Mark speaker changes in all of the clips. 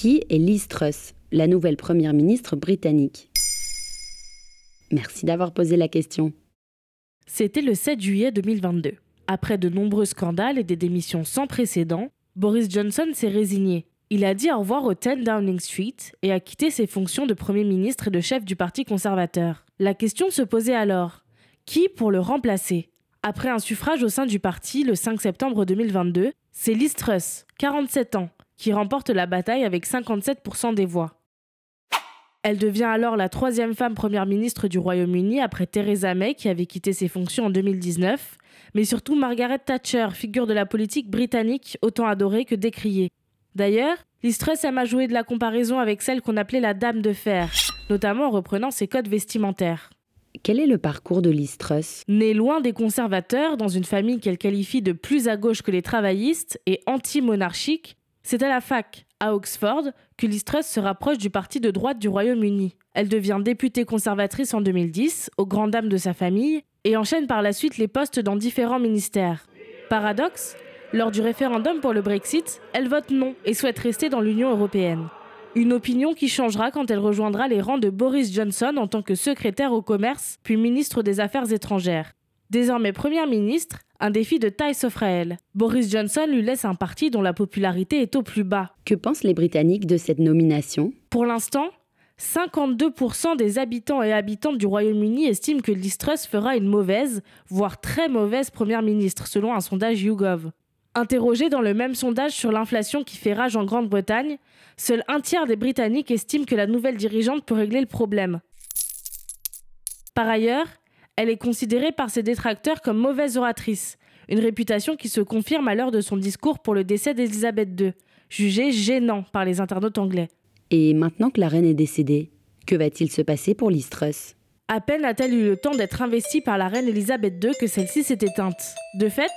Speaker 1: Qui est Liz Truss, la nouvelle première ministre britannique Merci d'avoir posé la question.
Speaker 2: C'était le 7 juillet 2022. Après de nombreux scandales et des démissions sans précédent, Boris Johnson s'est résigné. Il a dit au revoir au 10 Downing Street et a quitté ses fonctions de Premier ministre et de chef du Parti conservateur. La question se posait alors qui pour le remplacer? Après un suffrage au sein du parti le 5 septembre 2022, c'est Liz Truss, 47 ans, qui remporte la bataille avec 57% des voix. Elle devient alors la troisième femme première ministre du Royaume-Uni après Theresa May qui avait quitté ses fonctions en 2019, mais surtout Margaret Thatcher, figure de la politique britannique autant adorée que décriée. D'ailleurs, Liz Truss aime à jouer de la comparaison avec celle qu'on appelait la Dame de Fer, notamment en reprenant ses codes vestimentaires.
Speaker 1: Quel est le parcours de Liz Truss?
Speaker 2: Née loin des conservateurs, dans une famille qu'elle qualifie de plus à gauche que les travaillistes et anti-monarchique, c'est à la fac, à Oxford, que Liz Truss se rapproche du parti de droite du Royaume-Uni. Elle devient députée conservatrice en 2010, aux grandes dames de sa famille, et enchaîne par la suite les postes dans différents ministères. Paradoxe, lors du référendum pour le Brexit, elle vote non et souhaite rester dans l'Union européenne. Une opinion qui changera quand elle rejoindra les rangs de Boris Johnson en tant que secrétaire au commerce, puis ministre des Affaires étrangères. Désormais Première ministre, un défi de taille s'offre à elle. Boris Johnson lui laisse un parti dont la popularité est au plus bas.
Speaker 1: Que pensent les Britanniques de cette nomination?
Speaker 2: Pour l'instant, 52% des habitants et habitantes du Royaume-Uni estiment que Liz Truss fera une mauvaise, voire très mauvaise première ministre, selon un sondage YouGov. Interrogé dans le même sondage sur l'inflation qui fait rage en Grande-Bretagne, seul un tiers des Britanniques estiment que la nouvelle dirigeante peut régler le problème. Par ailleurs, elle est considérée par ses détracteurs comme mauvaise oratrice, une réputation qui se confirme à l'heure de son discours pour le décès d'Elisabeth II, jugé gênant par les internautes anglais.
Speaker 1: Et maintenant que la reine est décédée, que va-t-il se passer pour Liz Truss?
Speaker 2: À peine a-t-elle eu le temps d'être investie par la reine Elisabeth II que celle-ci s'est éteinte. De fait,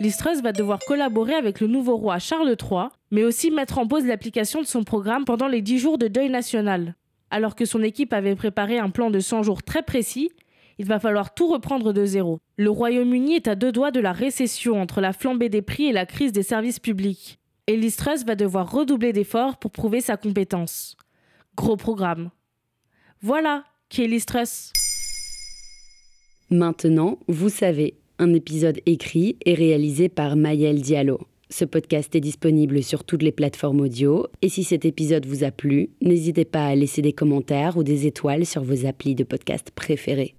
Speaker 2: Liz Truss va devoir collaborer avec le nouveau roi Charles III, mais aussi mettre en pause l'application de son programme pendant les 10 jours de deuil national. Alors que son équipe avait préparé un plan de 100 jours très précis, il va falloir tout reprendre de zéro. Le Royaume-Uni est à deux doigts de la récession entre la flambée des prix et la crise des services publics. Et Liz va devoir redoubler d'efforts pour prouver sa compétence. Gros programme. Voilà qui est Liz.
Speaker 1: Maintenant, vous savez, un épisode écrit et réalisé par Mayel Diallo. Ce podcast est disponible sur toutes les plateformes audio et si cet épisode vous a plu, n'hésitez pas à laisser des commentaires ou des étoiles sur vos applis de podcast préférés.